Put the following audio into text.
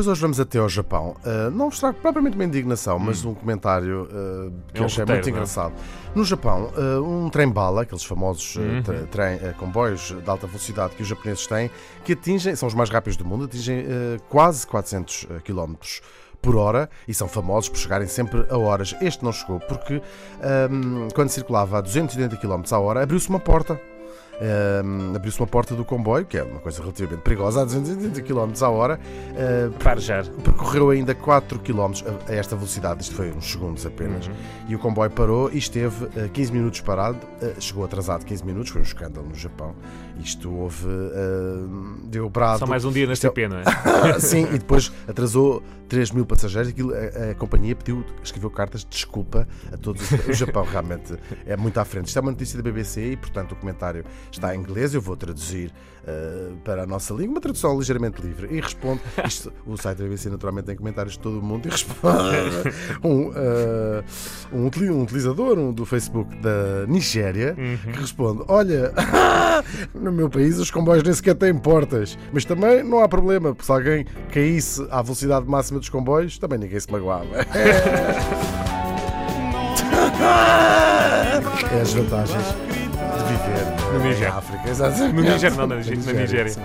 Pois hoje vamos até ao Japão. Uh, não vos trago propriamente uma indignação, mas um comentário uh, que É um eu achei roteiro, muito não é? engraçado. No Japão, uh, um trem-bala, aqueles famosos uh, Uhum. tre- trem- uh, comboios de alta velocidade que os japoneses têm, que atingem, são os mais rápidos do mundo, atingem uh, quase 400 km por hora e são famosos por chegarem sempre a horas. Este não chegou porque um, quando circulava a 280 km a hora abriu-se uma porta. Um, abriu-se uma porta do comboio, que é uma coisa relativamente perigosa, a 280 km a hora. Uh, Parejar. percorreu ainda 4 km a a esta velocidade, isto foi uns segundos apenas, Uhum. e o comboio parou e esteve eh, 15 minutos parado, eh, chegou atrasado 15 minutos, foi um escândalo no Japão. Isto houve, eh, deu. Só mais um dia nesta é- pena. não é? Sim, e depois atrasou 3 mil passageiros. Aquilo, a, a companhia pediu, escreveu cartas de desculpa a todos. O Japão realmente é muito à frente. Isto é uma notícia da BBC e, portanto, o comentário está em inglês. Eu vou traduzir eh, para a nossa língua, uma tradução ligeiramente livre. E responde. Isto, o site da BBC, naturalmente, tem comentários de todo o mundo. E responde um, eh, um, um utilizador um do Facebook da Nigéria Uhum. que responde: Olha, no meu país os comboios nem sequer têm portas, mas também não há problema, porque se alguém caísse à velocidade máxima dos comboios, também ninguém se magoava. É as vantagens de viver Níger. África, exatamente. No Níger, não, na, Na na Nigéria. sim.